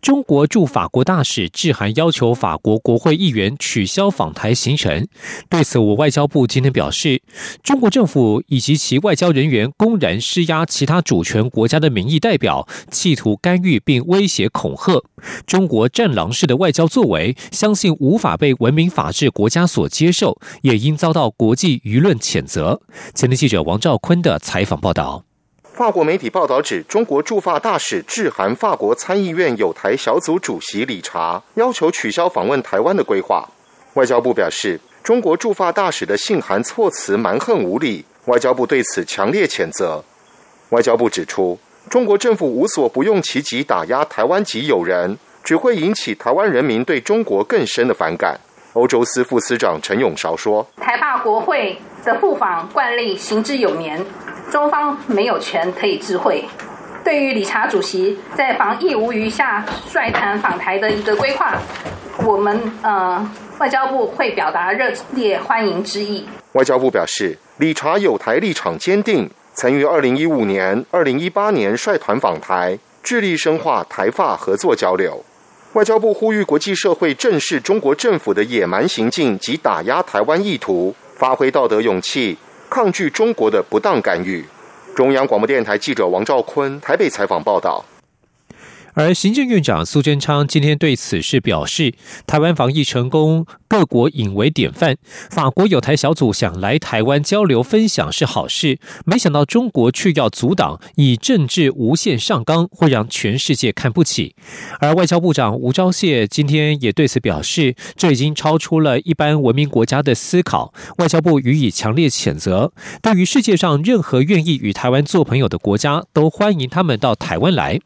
中国驻法国大使致函要求法国国会议员取消访台行程。对此，我外交部今天表示，中国政府以及其外交人员公然施压其他主权国家的民意代表，企图干预并威胁恐吓。中国战狼式的外交作为，相信无法被文明法治国家所接受，也应遭到国际舆论谴责。前天记者王兆坤的采访报道。法国媒体报道指，中国驻法大使致函法国参议院有台小组主席理查，要求取消访问台湾的规划。外交部表示，中国驻法大使的信函措辞蛮横无理，外交部对此强烈谴责。外交部指出，中国政府无所不用其极打压台湾及友人，只会引起台湾人民对中国更深的反感。欧洲司副司长陈永韶说：“台大国会的赴访惯例行之有年。”中方没有权可以智慧。对于理查主席在防疫无余下率团访台的一个规划，我们呃外交部会表达热烈欢迎之意。外交部表示，理查有台立场坚定，曾于二零一五年、二零一八年率团访台，致力深化台法合作交流。外交部呼吁国际社会正视中国政府的野蛮行径及打压台湾意图，发挥道德勇气。抗拒中国的不当干预。中央广播电台记者王兆坤台北采访报道。而行政院长苏贞昌今天对此事表示，台湾防疫成功，各国引为典范。法国有台小组想来台湾交流分享是好事，没想到中国却要阻挡，以政治无限上纲，会让全世界看不起。而外交部长吴钊燮今天也对此表示，这已经超出了一般文明国家的思考，外交部予以强烈谴责。对于世界上任何愿意与台湾做朋友的国家，都欢迎他们到台湾来。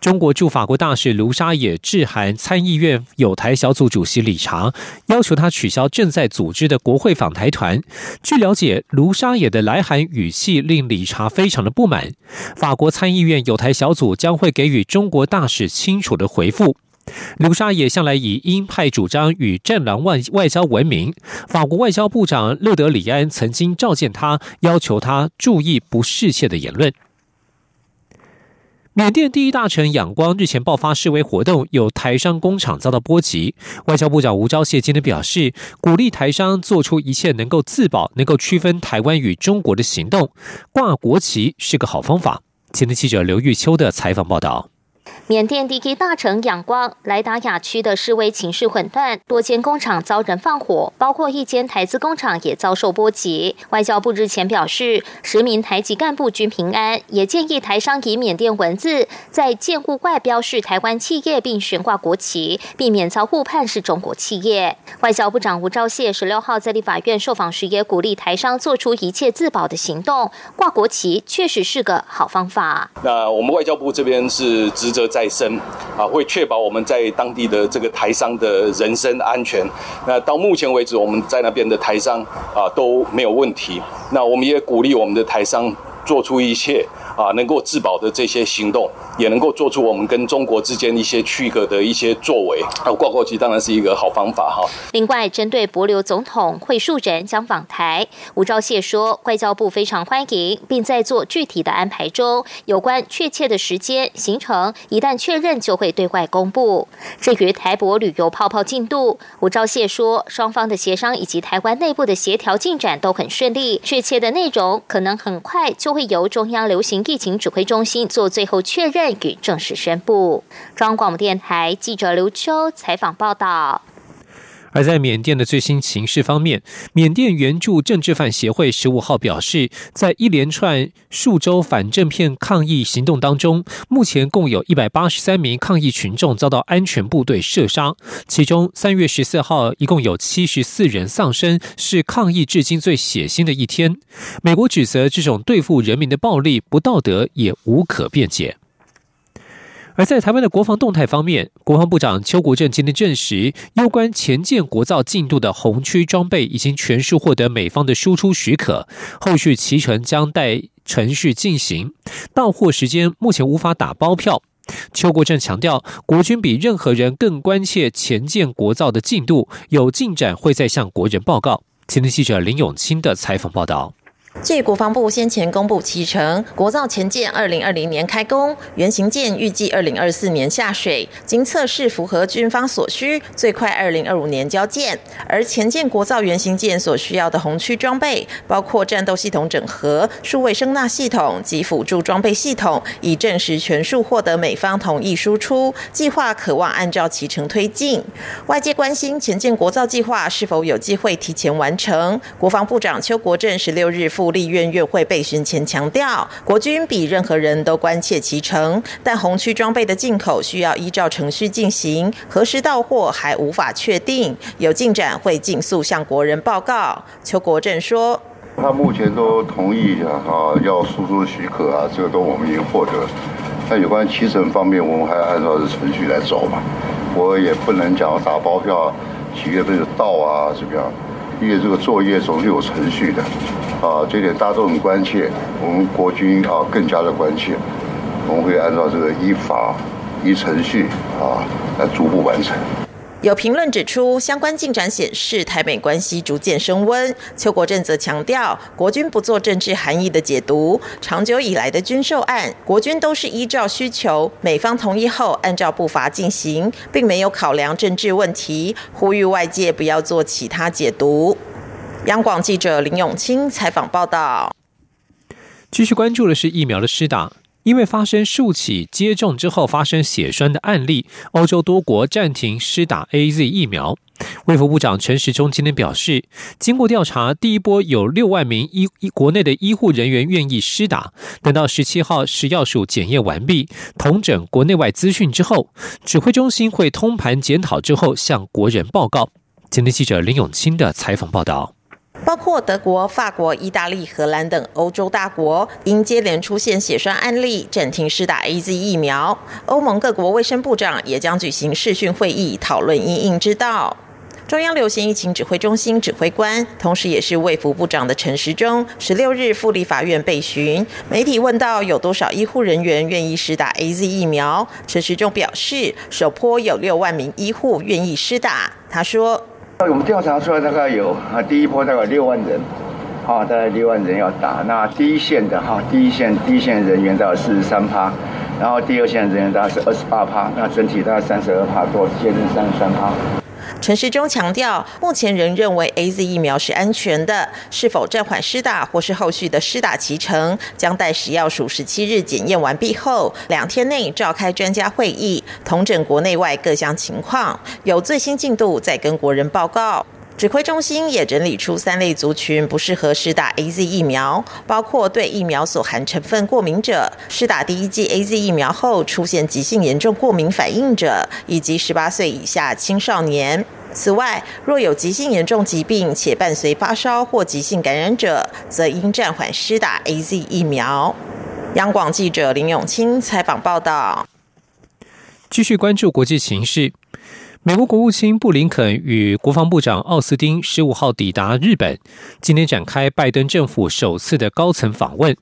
中国驻法国大使卢沙野致函参议院友台小组主席理查，要求他取消正在组织的国会访台团。据了解，卢沙野的来函语气令理查非常的不满。法国参议院友台小组将会给予中国大使清楚的回复。卢沙野向来以鹰派主张与战狼外外交闻名。法国外交部长勒德里安曾经召见他，要求他注意不适切的言论。缅甸第一大城仰光日前爆发示威活动，有台商工厂遭到波及。外交部长吴钊燮今天表示，鼓励台商做出一切能够自保、能够区分台湾与中国的行动。挂国旗是个好方法。今天记者刘玉秋的采访报道。缅甸第一大城仰光莱达雅区的示威情绪混乱，多间工厂遭人放火，包括一间台资工厂也遭受波及。外交部日前表示，十名台籍干部均平安，也建议台商以缅甸文字在建物外标示台湾企业，并悬挂国旗，避免遭误判是中国企业。外交部长吴钊燮十六号在立法院受访时也鼓励台商做出一切自保的行动，挂国旗确实是个好方法。那我们外交部这边是职责在。再生啊，会确保我们在当地的这个台商的人身安全。那到目前为止，我们在那边的台商啊都没有问题。那我们也鼓励我们的台商做出一切。啊，能够自保的这些行动，也能够做出我们跟中国之间一些区隔的一些作为。啊，挂国旗当然是一个好方法哈。另外，针对博留总统会述人将访台，吴钊燮说，外交部非常欢迎，并在做具体的安排中，有关确切的时间行程，一旦确认就会对外公布。至于台博旅游泡泡进度，吴钊燮说，双方的协商以及台湾内部的协调进展都很顺利，确切的内容可能很快就会由中央流行。疫情指挥中心做最后确认正式宣布。中央广播电台记者刘秋采访报道。而在缅甸的最新情势方面，缅甸援助政治犯协会十五号表示，在一连串数周反政片抗议行动当中，目前共有一百八十三名抗议群众遭到安全部队射杀，其中三月十四号一共有七十四人丧生，是抗议至今最血腥的一天。美国指责这种对付人民的暴力不道德，也无可辩解。而在台湾的国防动态方面，国防部长邱国正今天证实，有关前舰国造进度的红区装备已经全数获得美方的输出许可，后续期程将待程序进行，到货时间目前无法打包票。邱国正强调，国军比任何人更关切前舰国造的进度，有进展会再向国人报告。前天记者林永清的采访报道。据国防部先前公布期程，国造前舰二零二零年开工，原型舰预计二零二四年下水，经测试符合军方所需，最快二零二五年交舰。而前舰国造原型舰所需要的红区装备，包括战斗系统整合、数位声纳系统及辅助装备系统，已证实全数获得美方同意输出，计划渴望按照期程推进。外界关心前舰国造计划是否有机会提前完成，国防部长邱国正十六日赴。立院院会备询前强调，国军比任何人都关切其成，但红区装备的进口需要依照程序进行，何时到货还无法确定，有进展会尽速向国人报告。邱国正说：“他目前都同意啊，要输出许可啊，这个都我们已经获得。那有关提成方面，我们还按照程序来走嘛，我也不能讲打包票几月份就到啊，怎么样？因为这个作业总是有程序的。”啊，这点大家都很关切，我们国军啊更加的关切，我们会按照这个依法、依程序啊来逐步完成。有评论指出，相关进展显示台美关系逐渐升温。邱国正则强调，国军不做政治含义的解读，长久以来的军售案，国军都是依照需求，美方同意后按照步伐进行，并没有考量政治问题，呼吁外界不要做其他解读。央广记者林永清采访报道。继续关注的是疫苗的施打，因为发生数起接种之后发生血栓的案例，欧洲多国暂停施打 A Z 疫苗。卫福部长陈时中今天表示，经过调查，第一波有六万名医国内的医护人员愿意施打，等到十七号食药署检验完毕，统整国内外资讯之后，指挥中心会通盘检讨之后向国人报告。今天记者林永清的采访报道。包括德国、法国、意大利、荷兰等欧洲大国，因接连出现血栓案例，暂停施打 A Z 疫苗。欧盟各国卫生部长也将举行视讯会议，讨论因应之道。中央流行疫情指挥中心指挥官，同时也是卫福部长的陈时中，十六日赴立法院被询，媒体问到有多少医护人员愿意施打 A Z 疫苗，陈时中表示，首波有六万名医护愿意施打。他说。我们调查出来大概有啊，第一波大概六万人，啊，大概六万人要打。那第一线的哈，第一线第一线人员大概四十三趴，然后第二线人员大概是二十八趴，那整体大概三十二趴多，接近三十三趴。陈时中强调，目前仍认为 A Z 疫苗是安全的，是否暂缓施打或是后续的施打期程，将待食药署十七日检验完毕后，两天内召开专家会议，同整国内外各项情况，有最新进度再跟国人报告。指挥中心也整理出三类族群不适合施打 A Z 疫苗，包括对疫苗所含成分过敏者、施打第一剂 A Z 疫苗后出现急性严重过敏反应者，以及十八岁以下青少年。此外，若有急性严重疾病且伴随发烧或急性感染者，则应暂缓施打 A Z 疫苗。央广记者林永清采访报道。继续关注国际形势。美国国务卿布林肯与国防部长奥斯汀十五号抵达日本，今天展开拜登政府首次的高层访问。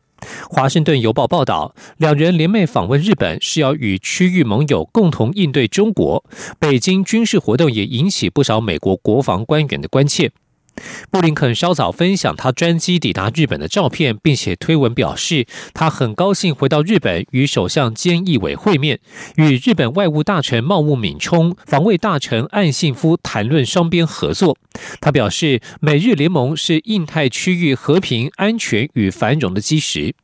华盛顿邮报报道，两人联袂访问日本是要与区域盟友共同应对中国。北京军事活动也引起不少美国国防官员的关切。布林肯稍早分享他专机抵达日本的照片，并且推文表示，他很高兴回到日本与首相菅义伟会面，与日本外务大臣茂木敏充、防卫大臣岸信夫谈论双边合作。他表示，美日联盟是印太区域和平、安全与繁荣的基石。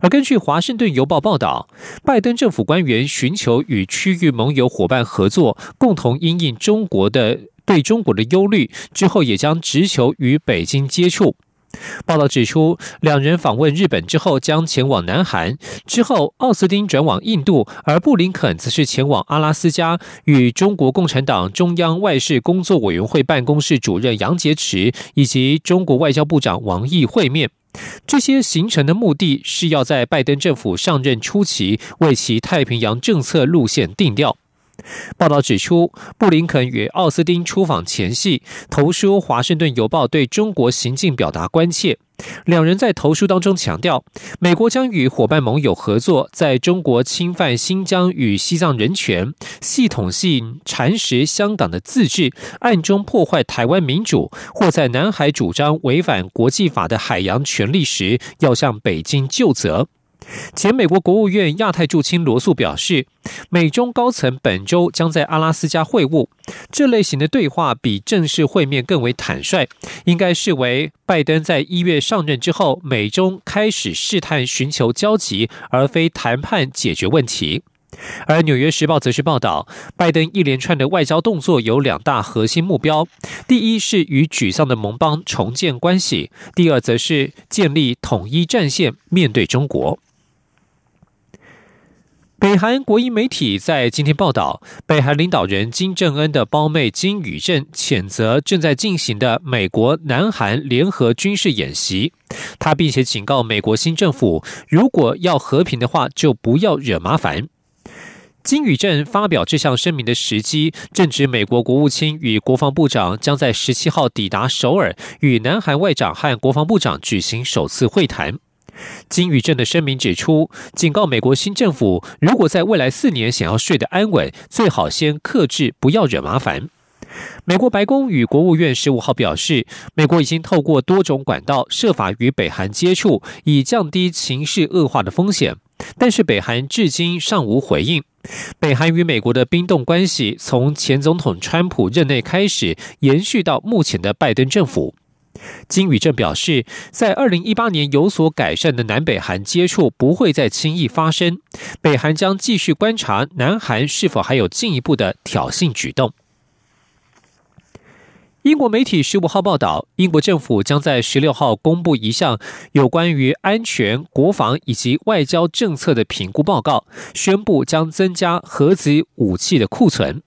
而根据《华盛顿邮报》报道，拜登政府官员寻求与区域盟友伙伴合作，共同因应中国的。对中国的忧虑之后，也将直球与北京接触。报道指出，两人访问日本之后，将前往南韩。之后，奥斯汀转往印度，而布林肯则是前往阿拉斯加，与中国共产党中央外事工作委员会办公室主任杨洁篪以及中国外交部长王毅会面。这些行程的目的是要在拜登政府上任初期为其太平洋政策路线定调。报道指出，布林肯与奥斯汀出访前夕，投书《华盛顿邮报》对中国行径表达关切。两人在投书当中强调，美国将与伙伴盟友合作，在中国侵犯新疆与西藏人权、系统性蚕食香港的自治、暗中破坏台湾民主，或在南海主张违反国际法的海洋权利时，要向北京就责。前美国国务院亚太驻青罗素表示，美中高层本周将在阿拉斯加会晤。这类型的对话比正式会面更为坦率，应该视为拜登在一月上任之后，美中开始试探寻求交集，而非谈判解决问题。而《纽约时报》则是报道，拜登一连串的外交动作有两大核心目标：第一是与沮丧的盟邦重建关系；第二则是建立统一战线，面对中国。北韩国营媒体在今天报道，北韩领导人金正恩的胞妹金宇镇谴责正在进行的美国南韩联合军事演习。他并且警告美国新政府，如果要和平的话，就不要惹麻烦。金宇镇发表这项声明的时机，正值美国国务卿与国防部长将在十七号抵达首尔，与南韩外长和国防部长举行首次会谈。金宇镇的声明指出，警告美国新政府，如果在未来四年想要睡得安稳，最好先克制，不要惹麻烦。美国白宫与国务院十五号表示，美国已经透过多种管道设法与北韩接触，以降低情势恶化的风险，但是北韩至今尚无回应。北韩与美国的冰冻关系，从前总统川普任内开始，延续到目前的拜登政府。金宇镇表示，在二零一八年有所改善的南北韩接触不会再轻易发生，北韩将继续观察南韩是否还有进一步的挑衅举动。英国媒体十五号报道，英国政府将在十六号公布一项有关于安全、国防以及外交政策的评估报告，宣布将增加核子武器的库存。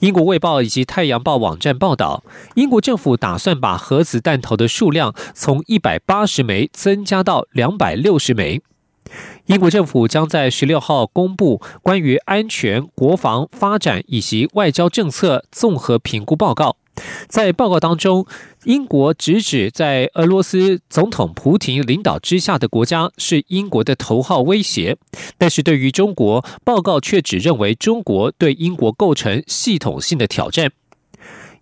英国卫报以及太阳报网站报道，英国政府打算把核子弹头的数量从一百八十枚增加到两百六十枚。英国政府将在十六号公布关于安全、国防、发展以及外交政策综合评估报告。在报告当中，英国直指在俄罗斯总统普廷领导之下的国家是英国的头号威胁，但是对于中国，报告却只认为中国对英国构成系统性的挑战。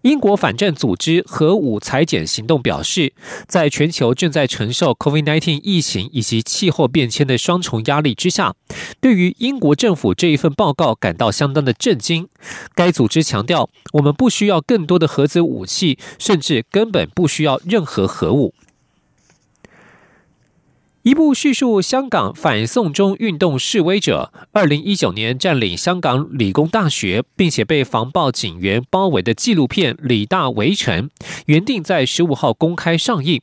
英国反战组织核武裁减行动表示，在全球正在承受 COVID-19 疫情以及气候变迁的双重压力之下，对于英国政府这一份报告感到相当的震惊。该组织强调，我们不需要更多的核子武器，甚至根本不需要任何核武。一部叙述香港反送中运动示威者二零一九年占领香港理工大学，并且被防暴警员包围的纪录片《李大围城》，原定在十五号公开上映，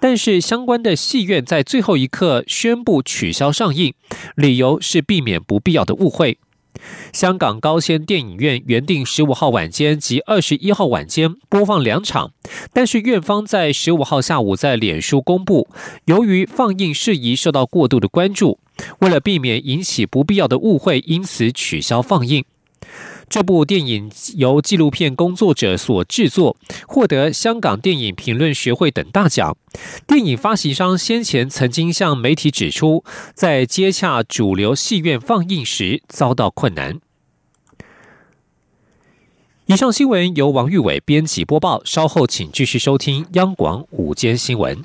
但是相关的戏院在最后一刻宣布取消上映，理由是避免不必要的误会。香港高仙电影院原定十五号晚间及二十一号晚间播放两场，但是院方在十五号下午在脸书公布，由于放映事宜受到过度的关注，为了避免引起不必要的误会，因此取消放映。这部电影由纪录片工作者所制作，获得香港电影评论学会等大奖。电影发行商先前曾经向媒体指出，在接洽主流戏院放映时遭到困难。以上新闻由王玉伟编辑播报，稍后请继续收听央广午间新闻。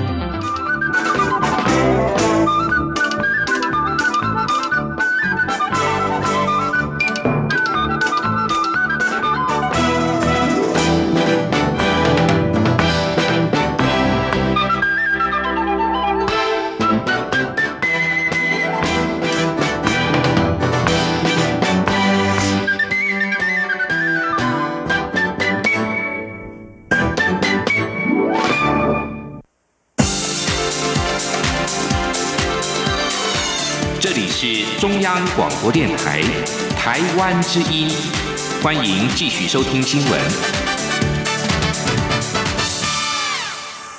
是中央广播电台台湾之音，欢迎继续收听新闻。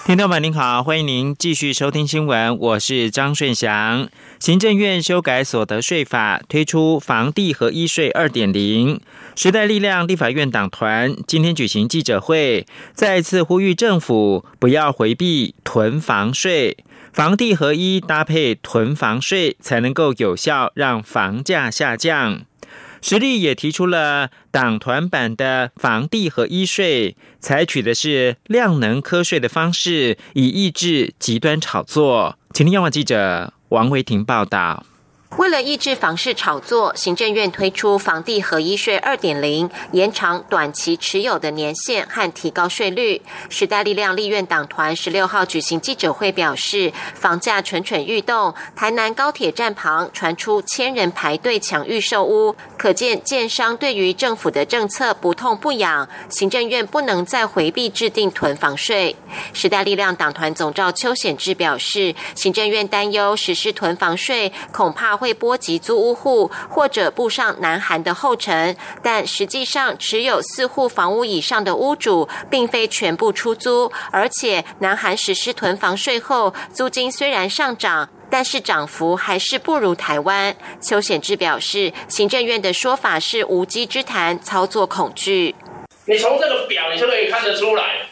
听众们您好，欢迎您继续收听新闻，我是张顺祥。行政院修改所得税法，推出房地合一税二点零。时代力量立法院党团今天举行记者会，再次呼吁政府不要回避囤房税，房地合一搭配囤房税，才能够有效让房价下降。实力也提出了党团版的房地合一税，采取的是量能科税的方式，以抑制极端炒作。请听央广记者王维婷报道。为了抑制房市炒作，行政院推出房地合一税二点零，延长短期持有的年限和提高税率。时代力量立院党团十六号举行记者会表示，房价蠢蠢欲动，台南高铁站旁传出千人排队抢预售屋，可见建商对于政府的政策不痛不痒。行政院不能再回避制定囤房税。时代力量党团总召邱显志表示，行政院担忧实施囤房税，恐怕。会波及租屋户，或者步上南韩的后尘，但实际上持有四户房屋以上的屋主，并非全部出租，而且南韩实施囤房税后，租金虽然上涨，但是涨幅还是不如台湾。邱显志表示，行政院的说法是无稽之谈，操作恐惧。你从这个表，你就可以看得出来，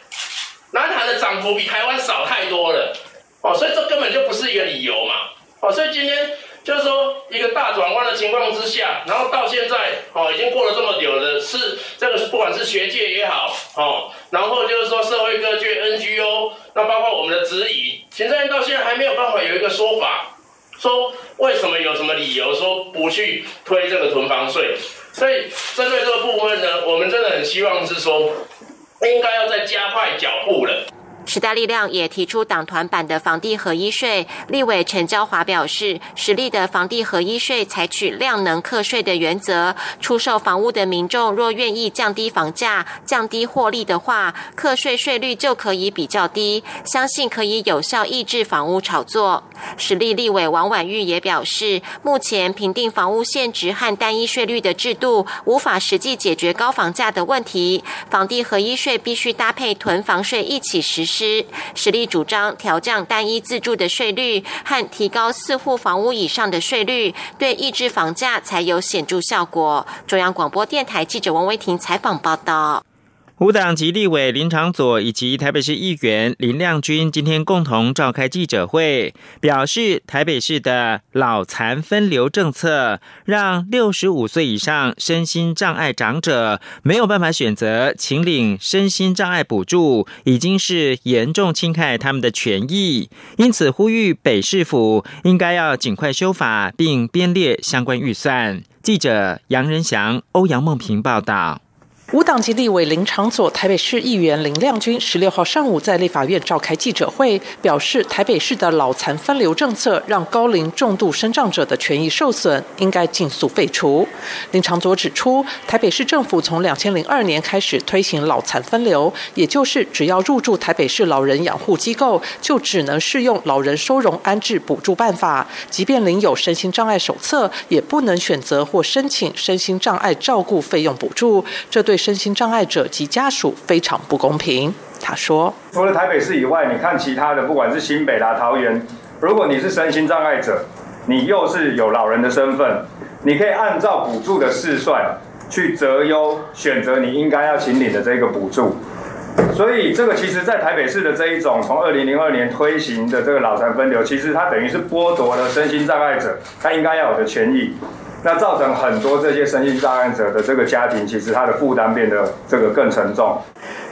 南韩的涨幅比台湾少太多了，哦，所以这根本就不是一个理由嘛，哦，所以今天。就是说，一个大转弯的情况之下，然后到现在，哦，已经过了这么久了，是这个是不管是学界也好，哦，然后就是说社会各界 NGO，那包括我们的质疑，行政到现在还没有办法有一个说法，说为什么有什么理由说不去推这个囤房税，所以针对这个部分呢，我们真的很希望是说，应该要再加快脚步了。时代力量也提出党团版的房地合一税，立委陈娇华表示，实力的房地合一税采取量能课税的原则，出售房屋的民众若愿意降低房价、降低获利的话，课税税率就可以比较低，相信可以有效抑制房屋炒作。实力立委王婉玉也表示，目前评定房屋现值和单一税率的制度，无法实际解决高房价的问题，房地合一税必须搭配囤房税一起实施。实实力主张调降单一自住的税率和提高四户房屋以上的税率，对抑制房价才有显著效果。中央广播电台记者王维婷采访报道。五党及立委林长佐以及台北市议员林亮君今天共同召开记者会，表示台北市的老残分流政策，让六十五岁以上身心障碍长者没有办法选择请领身心障碍补助，已经是严重侵害他们的权益，因此呼吁北市府应该要尽快修法，并编列相关预算。记者杨仁祥、欧阳梦平报道。无党籍立委林长佐、台北市议员林亮君十六号上午在立法院召开记者会，表示台北市的老残分流政策让高龄重度身障者的权益受损，应该尽速废除。林长佐指出，台北市政府从两千零二年开始推行老残分流，也就是只要入住台北市老人养护机构，就只能适用老人收容安置补助办法，即便领有身心障碍手册，也不能选择或申请身心障碍照顾费用补助。这对身心障碍者及家属非常不公平。他说：“除了台北市以外，你看其他的，不管是新北啦、桃园，如果你是身心障碍者，你又是有老人的身份，你可以按照补助的试算去择优选择你应该要请领的这个补助。所以，这个其实，在台北市的这一种从二零零二年推行的这个老残分流，其实它等于是剥夺了身心障碍者他应该要有的权益。”那造成很多这些身心障碍者的这个家庭，其实他的负担变得这个更沉重。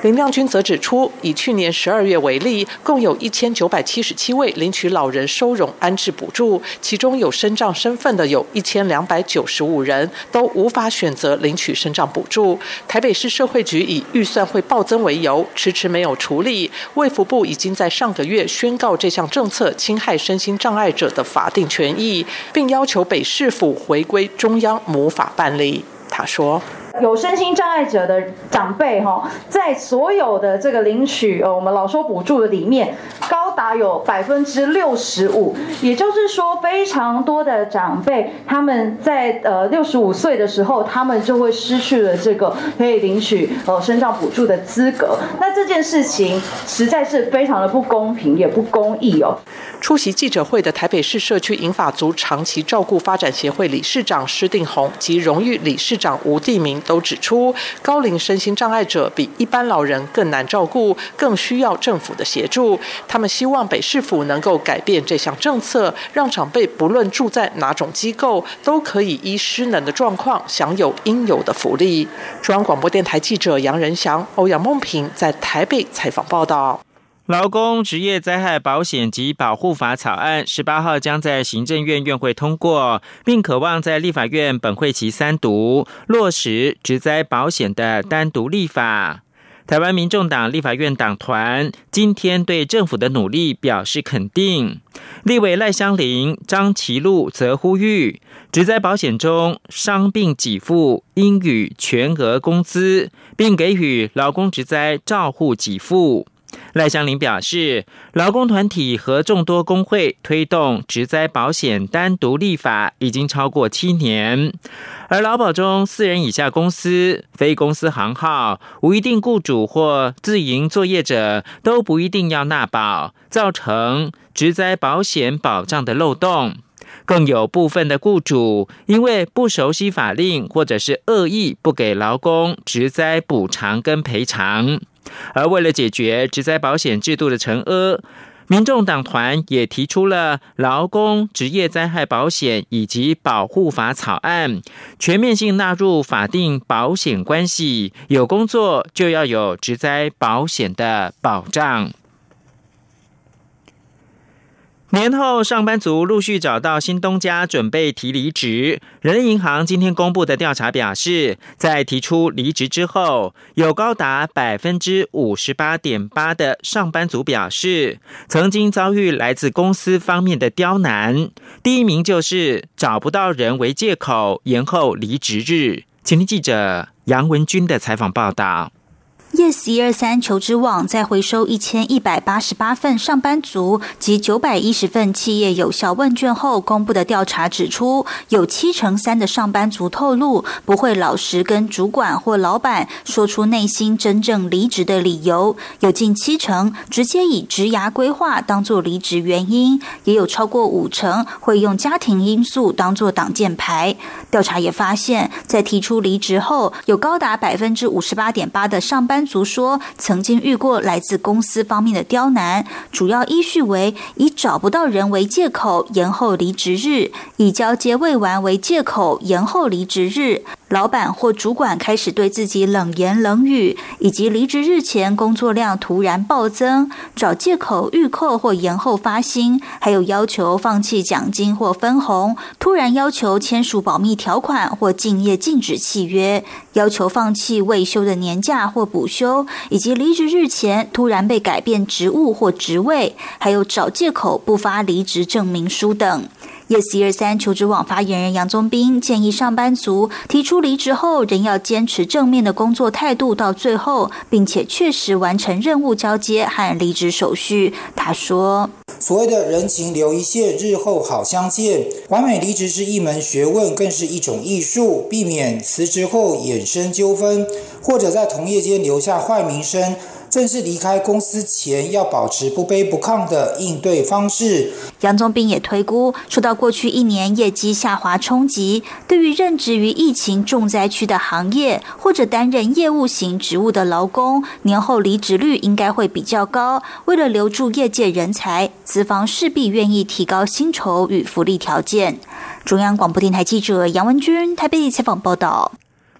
林亮君则指出，以去年十二月为例，共有一千九百七十七位领取老人收容安置补助，其中有身障身份的有一千两百九十五人，都无法选择领取身障补助。台北市社会局以预算会暴增为由，迟迟没有处理。卫福部已经在上个月宣告这项政策侵害身心障碍者的法定权益，并要求北市府回归中央母法办理。他说。有身心障碍者的长辈哈，在所有的这个领取呃我们老收补助的里面，高。达有百分之六十五，也就是说，非常多的长辈他们在呃六十五岁的时候，他们就会失去了这个可以领取呃身障补助的资格。那这件事情实在是非常的不公平，也不公义哦。出席记者会的台北市社区银发族长期照顾发展协会理事长施定宏及荣誉理事长吴地明都指出，高龄身心障碍者比一般老人更难照顾，更需要政府的协助。他们希望北市府能够改变这项政策，让长辈不论住在哪种机构，都可以依失能的状况享有应有的福利。中央广播电台记者杨仁祥、欧阳梦平在台北采访报道。劳工职业灾害保险及保护法草案十八号将在行政院院会通过，并渴望在立法院本会期三读落实职灾保险的单独立法。台湾民众党立法院党团今天对政府的努力表示肯定。立委赖香林、张其禄则呼吁，职灾保险中伤病给付应予全额工资，并给予劳工职灾照护给付。赖香林表示，劳工团体和众多工会推动职灾保险单独立法已经超过七年，而劳保中四人以下公司、非公司行号、无一定雇主或自营作业者都不一定要纳保，造成职灾保险保障的漏洞。更有部分的雇主因为不熟悉法令，或者是恶意不给劳工职灾补偿跟赔偿。而为了解决职灾保险制度的成阿，民众党团也提出了劳工职业灾害保险以及保护法草案，全面性纳入法定保险关系，有工作就要有职灾保险的保障。年后，上班族陆续找到新东家，准备提离职。人力银行今天公布的调查表示，在提出离职之后，有高达百分之五十八点八的上班族表示，曾经遭遇来自公司方面的刁难。第一名就是找不到人为借口延后离职日。请听记者杨文军的采访报道。Yes 一二三求职网在回收一千一百八十八份上班族及九百一十份企业有效问卷后公布的调查指出，有七成三的上班族透露不会老实跟主管或老板说出内心真正离职的理由，有近七成直接以职涯规划当做离职原因，也有超过五成会用家庭因素当做挡箭牌。调查也发现，在提出离职后，有高达百分之五十八点八的上班。族说曾经遇过来自公司方面的刁难，主要依序为以找不到人为借口延后离职日，以交接未完为借口延后离职日。老板或主管开始对自己冷言冷语，以及离职日前工作量突然暴增，找借口预扣或延后发薪，还有要求放弃奖金或分红，突然要求签署保密条款或敬业禁止契约，要求放弃未休的年假或补休，以及离职日前突然被改变职务或职位，还有找借口不发离职证明书等。Yes 一二三求职网发言人杨宗斌建议上班族提出离职后，仍要坚持正面的工作态度到最后，并且确实完成任务交接和离职手续。他说：“所谓的人情留一线，日后好相见。完美离职是一门学问，更是一种艺术，避免辞职后衍生纠纷，或者在同业间留下坏名声。”正是离开公司前要保持不卑不亢的应对方式。杨宗斌也推估，受到过去一年业绩下滑冲击，对于任职于疫情重灾区的行业或者担任业务型职务的劳工，年后离职率应该会比较高。为了留住业界人才，资方势必愿意提高薪酬与福利条件。中央广播电台记者杨文君台北采访报道。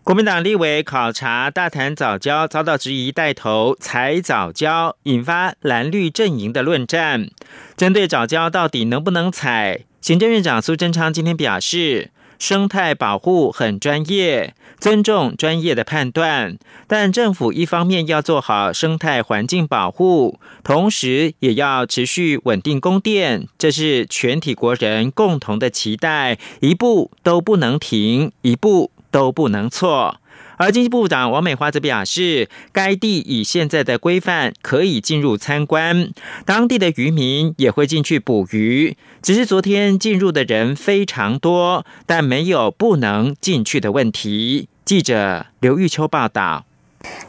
国民党立委考察大谈早教，遭到质疑带头踩早教，引发蓝绿阵营的论战。针对早教到底能不能踩，行政院长苏贞昌今天表示，生态保护很专业，尊重专业的判断。但政府一方面要做好生态环境保护，同时也要持续稳定供电，这是全体国人共同的期待，一步都不能停，一步。都不能错，而经济部长王美花则表示，该地以现在的规范可以进入参观，当地的渔民也会进去捕鱼，只是昨天进入的人非常多，但没有不能进去的问题。记者刘玉秋报道。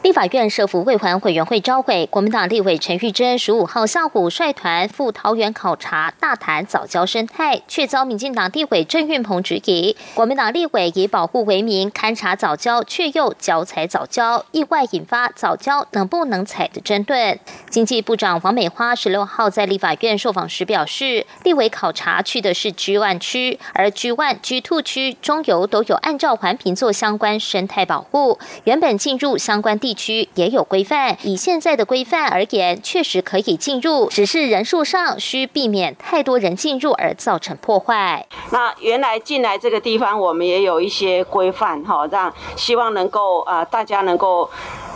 立法院社福会环委员会召会，国民党立委陈玉珍十五号下午率团赴桃园考察大潭早教生态，却遭民进党立委郑运鹏质疑。国民党立委以保护为名勘察早教，却又脚踩早教，意外引发早教能不能踩的争论。经济部长王美花十六号在立法院受访时表示，立委考察去的是 G 万区，而 G 万、G two 区中游都有按照环评做相关生态保护，原本进入相。关地区也有规范，以现在的规范而言，确实可以进入，只是人数上需避免太多人进入而造成破坏。那原来进来这个地方，我们也有一些规范，哈，让希望能够啊，大家能够。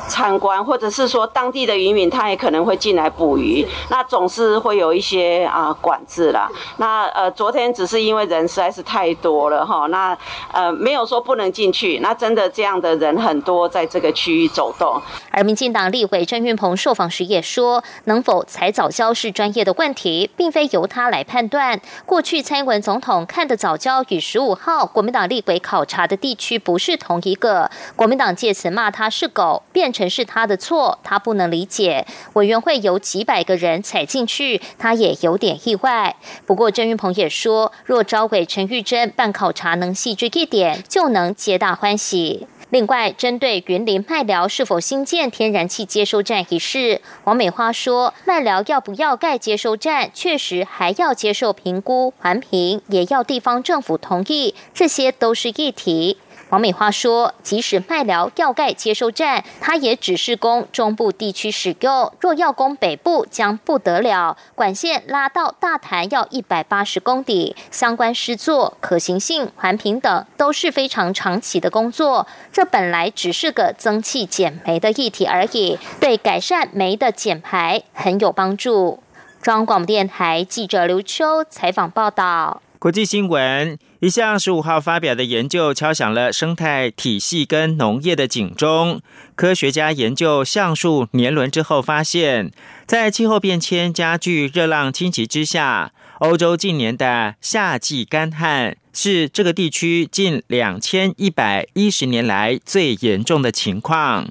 参观，或者是说当地的渔民，他也可能会进来捕鱼，那总是会有一些啊管制啦。那呃，昨天只是因为人实在是太多了哈，那呃没有说不能进去，那真的这样的人很多在这个区域走动。而民进党立委郑运鹏受访时也说，能否采早教是专业的问题，并非由他来判断。过去蔡英文总统看的早教与十五号国民党立委考察的地区不是同一个，国民党借此骂他是狗，变。成是他的错，他不能理解。委员会有几百个人踩进去，他也有点意外。不过郑云鹏也说，若招委陈玉珍办考察能细致一点，就能皆大欢喜。另外，针对云林麦寮是否新建天然气接收站一事，王美花说，麦寮要不要盖接收站，确实还要接受评估环评，也要地方政府同意，这些都是议题。王美花说：“即使麦寮要盖接收站，它也只是供中部地区使用。若要供北部，将不得了。管线拉到大潭要一百八十公里，相关施作、可行性、环评等都是非常长期的工作。这本来只是个增气减煤的议题而已，对改善煤的减排很有帮助。”中央广播电台记者刘秋采访报道。国际新闻。一项十五号发表的研究敲响了生态体系跟农业的警钟。科学家研究橡树年轮之后发现，在气候变迁加剧、热浪侵袭之下，欧洲近年的夏季干旱是这个地区近两千一百一十年来最严重的情况。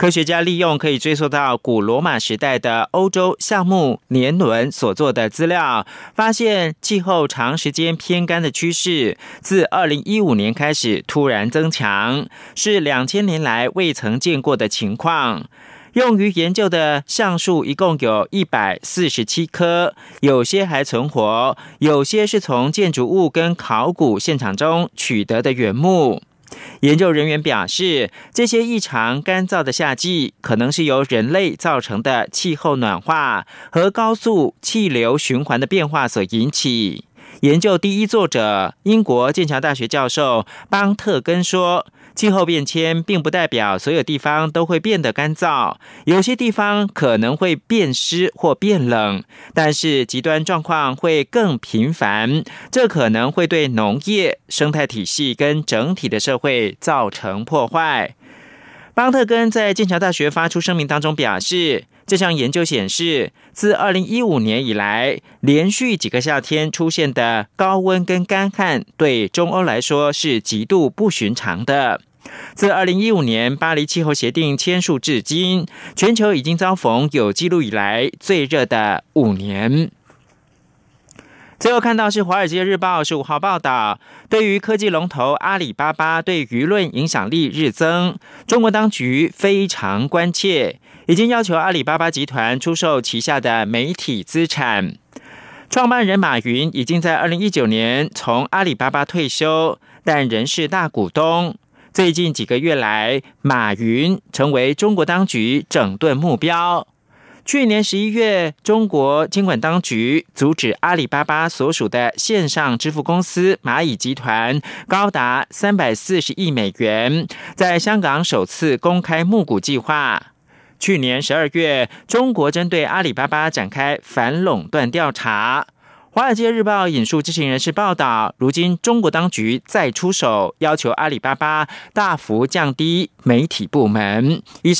科学家利用可以追溯到古罗马时代的欧洲橡木年轮所做的资料，发现气候长时间偏干的趋势自二零一五年开始突然增强，是两千年来未曾见过的情况。用于研究的橡树一共有一百四十七棵，有些还存活，有些是从建筑物跟考古现场中取得的原木。研究人员表示，这些异常干燥的夏季可能是由人类造成的气候暖化和高速气流循环的变化所引起。研究第一作者英国剑桥大学教授邦特根说。气候变迁并不代表所有地方都会变得干燥，有些地方可能会变湿或变冷，但是极端状况会更频繁，这可能会对农业生态体系跟整体的社会造成破坏。邦特根在剑桥大学发出声明当中表示，这项研究显示，自二零一五年以来，连续几个夏天出现的高温跟干旱，对中欧来说是极度不寻常的。自二零一五年巴黎气候协定签署至今，全球已经遭逢有记录以来最热的五年。最后看到是《华尔街日报》十五号报道，对于科技龙头阿里巴巴对舆论影响力日增，中国当局非常关切，已经要求阿里巴巴集团出售旗下的媒体资产。创办人马云已经在二零一九年从阿里巴巴退休，但仍是大股东。最近几个月来，马云成为中国当局整顿目标。去年十一月，中国监管当局阻止阿里巴巴所属的线上支付公司蚂蚁集团高达三百四十亿美元在香港首次公开募股计划。去年十二月，中国针对阿里巴巴展开反垄断调查。华尔街日报引述知情人士报道，如今中国当局再出手，要求阿里巴巴大幅降低媒体部门。以上。